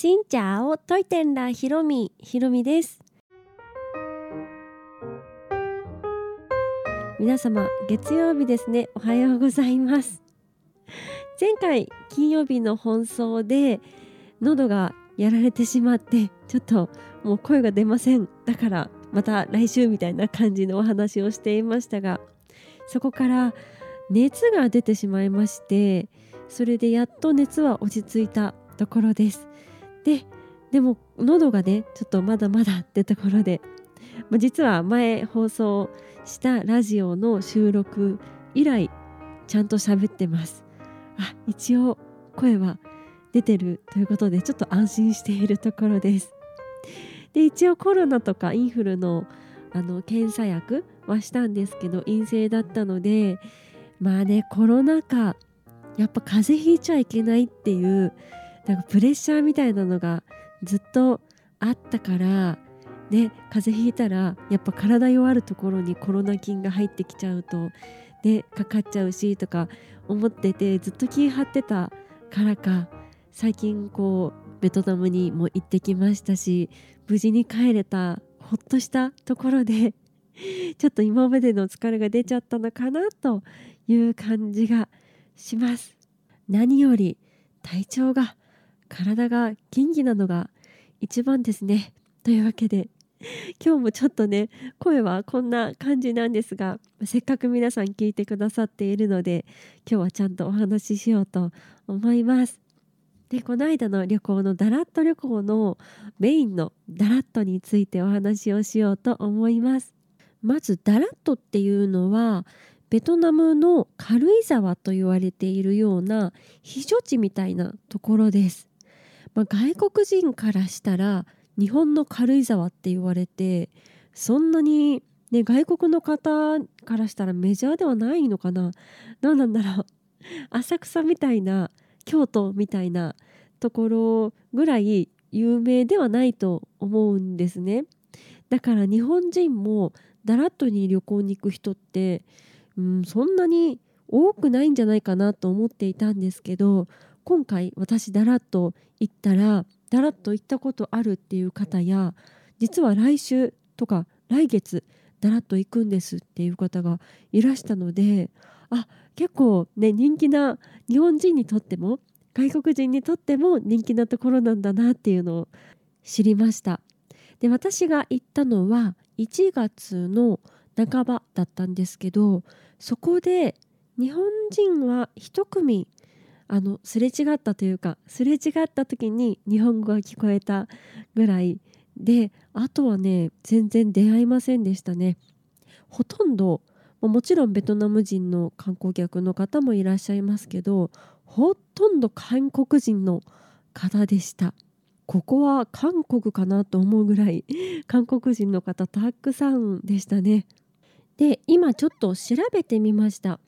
しんちゃおトイテンラひろみひろみです。皆様月曜日ですね。おはようございます。前回金曜日の放送で喉がやられてしまってちょっともう声が出ません。だからまた来週みたいな感じのお話をしていましたがそこから熱が出てしまいましてそれでやっと熱は落ち着いたところです。ででも喉がねちょっとまだまだってところで、実は前放送したラジオの収録以来ちゃんと喋ってます。あ一応声は出てるということでちょっと安心しているところです。で一応コロナとかインフルのあの検査薬はしたんですけど陰性だったのでまあねコロナ禍やっぱ風邪ひいちゃいけないっていうなんかプレッシャーみたいなのがずっとあったからね風邪ひいたらやっぱ体弱るところにコロナ菌が入ってきちゃうとねかかっちゃうしとか思っててずっと気張ってたからか最近こうベトナムにも行ってきましたし無事に帰れたほっとしたところで ちょっと今までの疲れが出ちゃったのかなという感じがします。何より体調が体が元気なのが一番ですね。というわけで今日もちょっとね声はこんな感じなんですがせっかく皆さん聞いてくださっているので今日はちゃんとお話ししようと思います。でこの間の旅行のダラット旅行のメインのダラットについてお話をしようと思います。まずダラットっていうのはベトナムの軽井沢と言われているような避暑地みたいなところです、まあ、外国人からしたら日本の軽井沢って言われてそんなに、ね、外国の方からしたらメジャーではないのかな。どうなんだろう。浅草みたいな京都みたいなところぐらい有名ではないと思うんですね。だから日本人もダラットに旅行に行く人って、うん、そんなに多くないんじゃないかなと思っていたんですけど今回私ダラッと行ったらだらっと行ったことあるっていう方や実は来週とか来月だらっと行くんですっていう方がいらしたのであ結構ね人気な日本人にとっても外国人にとっても人気なところなんだなっていうのを知りました。で私が行ったのは1月の半ばだったんですけどそこで日本人は1組あのすれ違ったというかすれ違った時に日本語が聞こえたぐらいであとはね全然出会いませんでしたね。ほとんどもちろんベトナム人の観光客の方もいらっしゃいますけどほとんど韓国人の方でした。ここは韓国かなと思うぐらい韓国人の方たくさんでしたね。で今ちょっと調べてみました。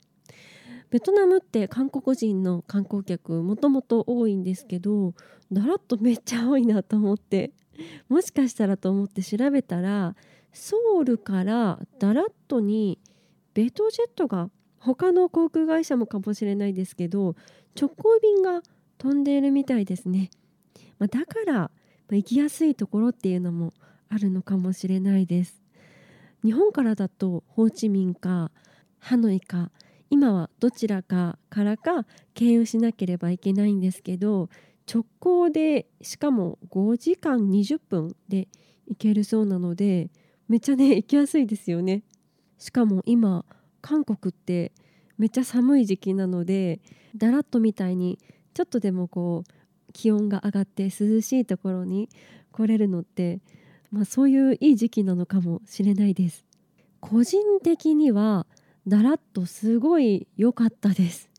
ベトナムって韓国人の観光客もともと多いんですけどだらっとめっちゃ多いなと思ってもしかしたらと思って調べたらソウルからダラットにベトジェットが他の航空会社もかもしれないですけど直行便が飛んでいるみたいですね、まあ、だから、行きやすいところっていうのもあるのかもしれないです。日本からだとホーチミンかハノイか今はどちらかからか経由しなければいけないんですけど直行でしかも5時間20分で行けるそうなのでめっちゃね行きやすいですよね。しかも今韓国ってめっちゃ寒い時期なのでだらっとみたいにちょっとでもこう気温が上がって涼しいところに来れるのって、まあ、そういういい時期なのかもしれないです。個人的にはだらっとすごい良かったです。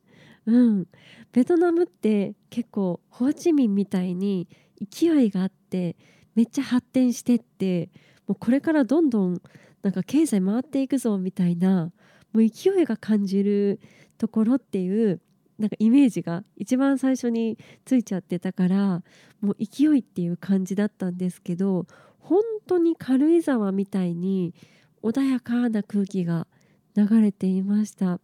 うん、ベトナムって結構ホーチミンみたいに勢いがあってめっちゃ発展してってもうこれからどんどんなんか経済回っていくぞみたいなもう勢いが感じるところっていうなんかイメージが一番最初についちゃってたからもう勢いっていう感じだったんですけど本当に軽井沢みたいに穏やかな空気が流れていました。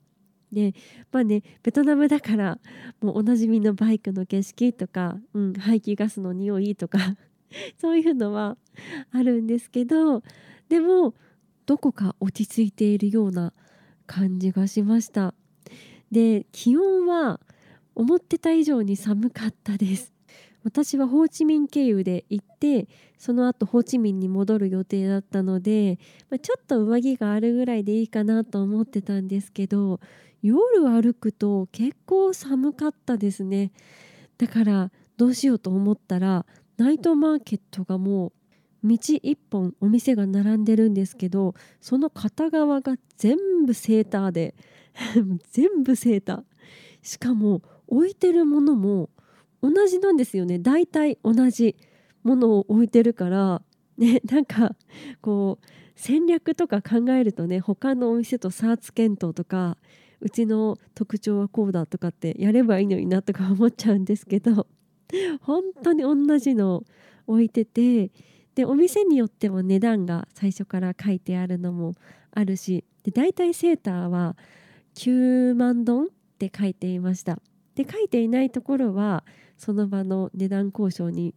でまあねベトナムだからもうおなじみのバイクの景色とか、うん、排気ガスの匂いとか そういうのはあるんですけどでもどこか落ち着いているような感じがしました。で気温は思ってた以上に寒かったです。私はホーチミン経由で行ってその後ホーチミンに戻る予定だったので、ま、ちょっと上着があるぐらいでいいかなと思ってたんですけど夜歩くと結構寒かったですね。だからどうしようと思ったらナイトマーケットがもう道一本お店が並んでるんですけどその片側が全部セーターで 全部セーター。しかも置いてるものも同じなんですよね。大体同じものを置いてるから。ねなんかこう戦略とか考えるとね他のお店と差つ検討とかうちの特徴はこうだとかってやればいいのになとか思っちゃうんですけど本当に同じの置いててでお店によっても値段が最初から書いてあるのもあるしで大体セーターは9万ドンって書いていました。で書いていないところはその場の値段交渉に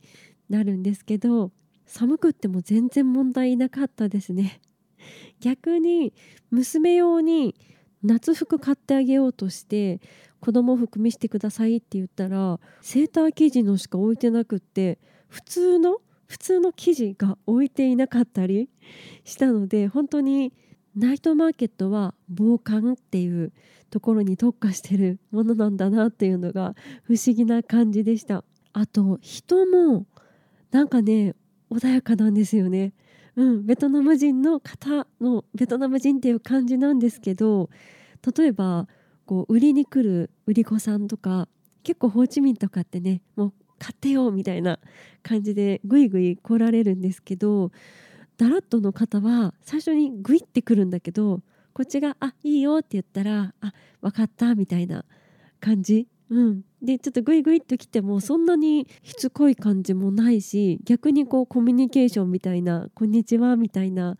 なるんですけど寒くっても全然問題なかったですね。逆に娘用に夏服買ってあげようとして子供服見せてくださいって言ったらセーター生地のしか置いてなくって普通の普通の生地が置いていなかったり したので本当にナイトマーケットは防寒っていうところに特化してるものなんだなっていうのが不思議な感じでした。あと人もなんかね穏やかなんですよね。うん、ベトナム人の方のベトナム人っていう感じなんですけど例えばこう売りに来る売り子さんとか結構ホーチミンとかってねもう買ってよみたいな感じでぐいぐい来られるんですけどダラットの方は最初にグイってくるんだけどこっちが「あいいよ」って言ったら「あ分かった」みたいな感じ。うん、でちょっとグイグイっと来てもそんなにしつこい感じもないし逆にこうコミュニケーションみたいな「こんにちは」みたいな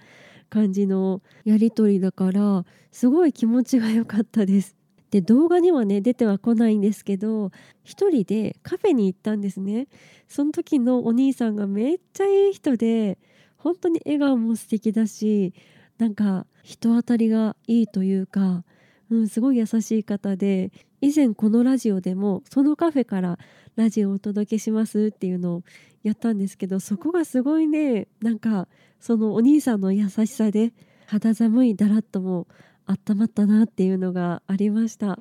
感じのやり取りだからすごい気持ちが良かったです。で動画にはね出てはこないんですけど一人でカフェに行ったんですね。その時のお兄さんがめっちゃいい人で本当に笑顔も素敵だしなんか人当たりがいいというかうん、すごい優しい方で以前このラジオでもそのカフェからラジオをお届けしますっていうのをやったんですけどそこがすごいねなんかそのお兄さんの優しさで肌寒いだらっとも温まったなっていうのがありました。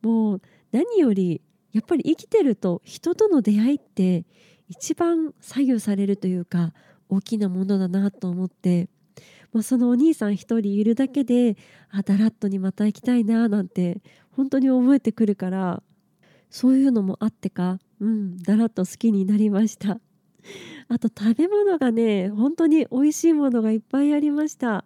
もう何よりやっぱり生きてると人との出会いって一番左右されるというか大きなものだなと思ってまあ、そのお兄さん一人いるだけであダラッとにまた行きたいななんて本当に覚えてくるからそういうのもあってかうんダラッと好きになりました。あと食べ物がね本当に美味しいものがいっぱいありました。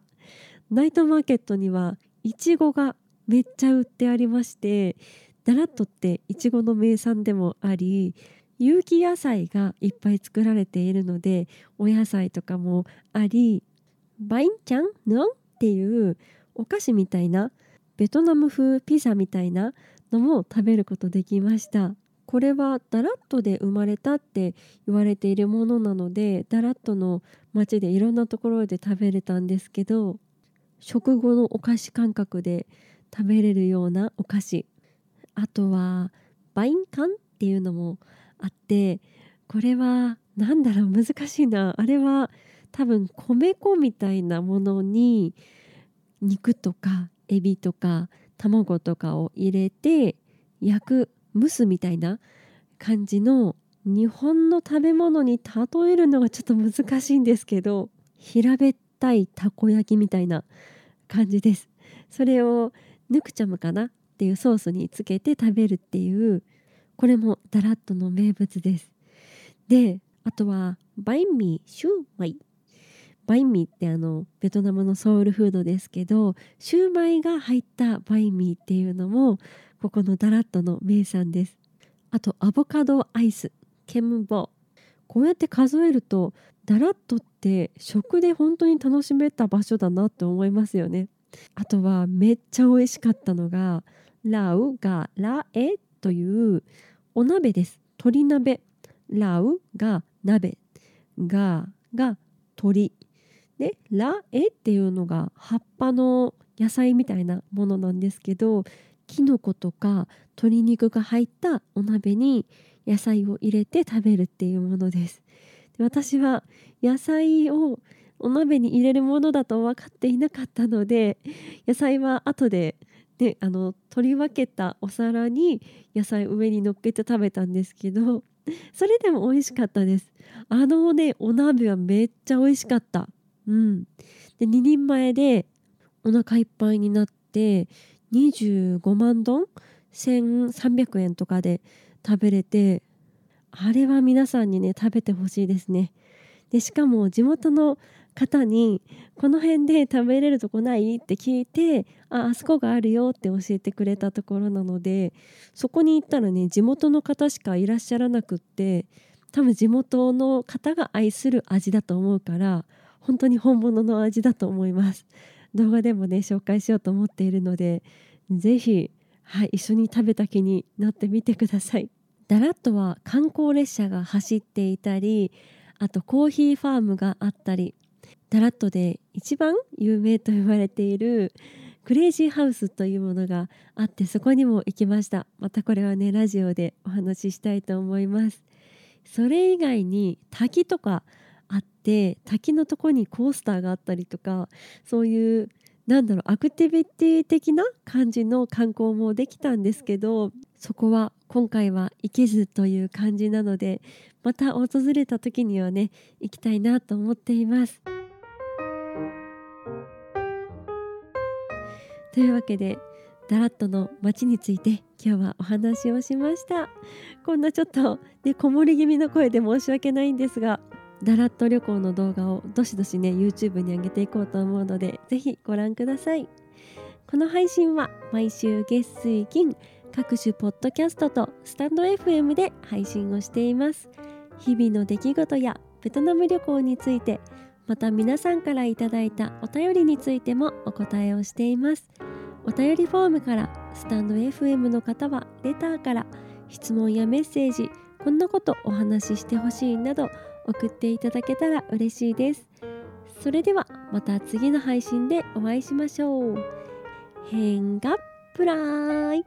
ナイトマーケットにはいちごがめっちゃ売ってありましてダラットっていちごの名産でもあり有機野菜がいっぱい作られているのでお野菜とかもありバインチャンヌっていうお菓子みたいな？ベトナム風ピザみたいなのも食べることできました。これはダラットで生まれたって言われているものなのでダラットの街でいろんなところで食べれたんですけど食後のお菓子感覚で食べれるようなお菓子。あとはバインカンっていうのもあってこれは何だろう？難しいな。あれは多分米粉みたいなものに肉とかエビとか卵とかを入れて焼く蒸すみたいな感じの日本の食べ物に例えるのがちょっと難しいんですけど平べったいたこ焼きみたいな感じです。それをヌクチャムかな？っていうソースにつけて食べるっていうこれもダラットの名物です。であとはバインミーシューマイ。バインミーってあのベトナムのソウルフードですけどシューマイが入ったバインミーっていうのもここのダラットの名産です。あとアボカドアイスケムボ。こうやって数えるとダラットって食で本当に楽しめた場所だなって思いますよね。あとはめっちゃ美味しかったのがラウがラエというお鍋です。鶏鍋。ラウが鍋。ガが鳥。でラエっていうのが葉っぱの野菜みたいなものなんですけどきのことか鶏肉が入ったお鍋に野菜を入れて食べるっていうものです。で私は野菜をお鍋に入れるものだと分かっていなかったので野菜は後でね、あの取り分けたお皿に野菜上に乗っけて食べたんですけどそれでも美味しかったです。あのねお鍋はめっちゃ美味しかった。うんで2人前でお腹いっぱいになって25万丼1300円とかで食べれてあれは皆さんにね食べてほしいですねでしかも地元の方に「この辺で食べれるとこない?」って聞いて「ああそこがあるよ」って教えてくれたところなのでそこに行ったらね地元の方しかいらっしゃらなくって多分地元の方が愛する味だと思うから本当に本物の味だと思います。動画でもね紹介しようと思っているので是非はい一緒に食べた気になってみてください。ダラッとは観光列車が走っていたりあとコーヒーファームがあったりダラットで一番有名と言われているクレイジーハウスというものがあってそこにも行きました。またこれはねラジオでお話ししたいと思います。それ以外に滝とかて滝のとこにコースターがあったりとかそういうなんだろうアクティビティ的な感じの観光もできたんですけどそこは今回は行けずという感じなのでまた訪れた時にはね行きたいなと思っています。というわけでダラットの街について今日はお話をしましたこんなちょっとねこもり気味の声で申し訳ないんですがダラット旅行の動画をどしどしね YouTube に上げていこうと思うのでぜひご覧ください。この配信は毎週月水金各種ポッドキャストとスタンド FM で配信をしています。日々の出来事やベトナム旅行についてまた皆さんからいただいたお便りについてもお答えをしています。お便りフォームからスタンド FM の方はレターから質問やメッセージこんなことお話ししてほしいなど送っていただけたら嬉しいです。それではまた次の配信でお会いしましょう。変がプライ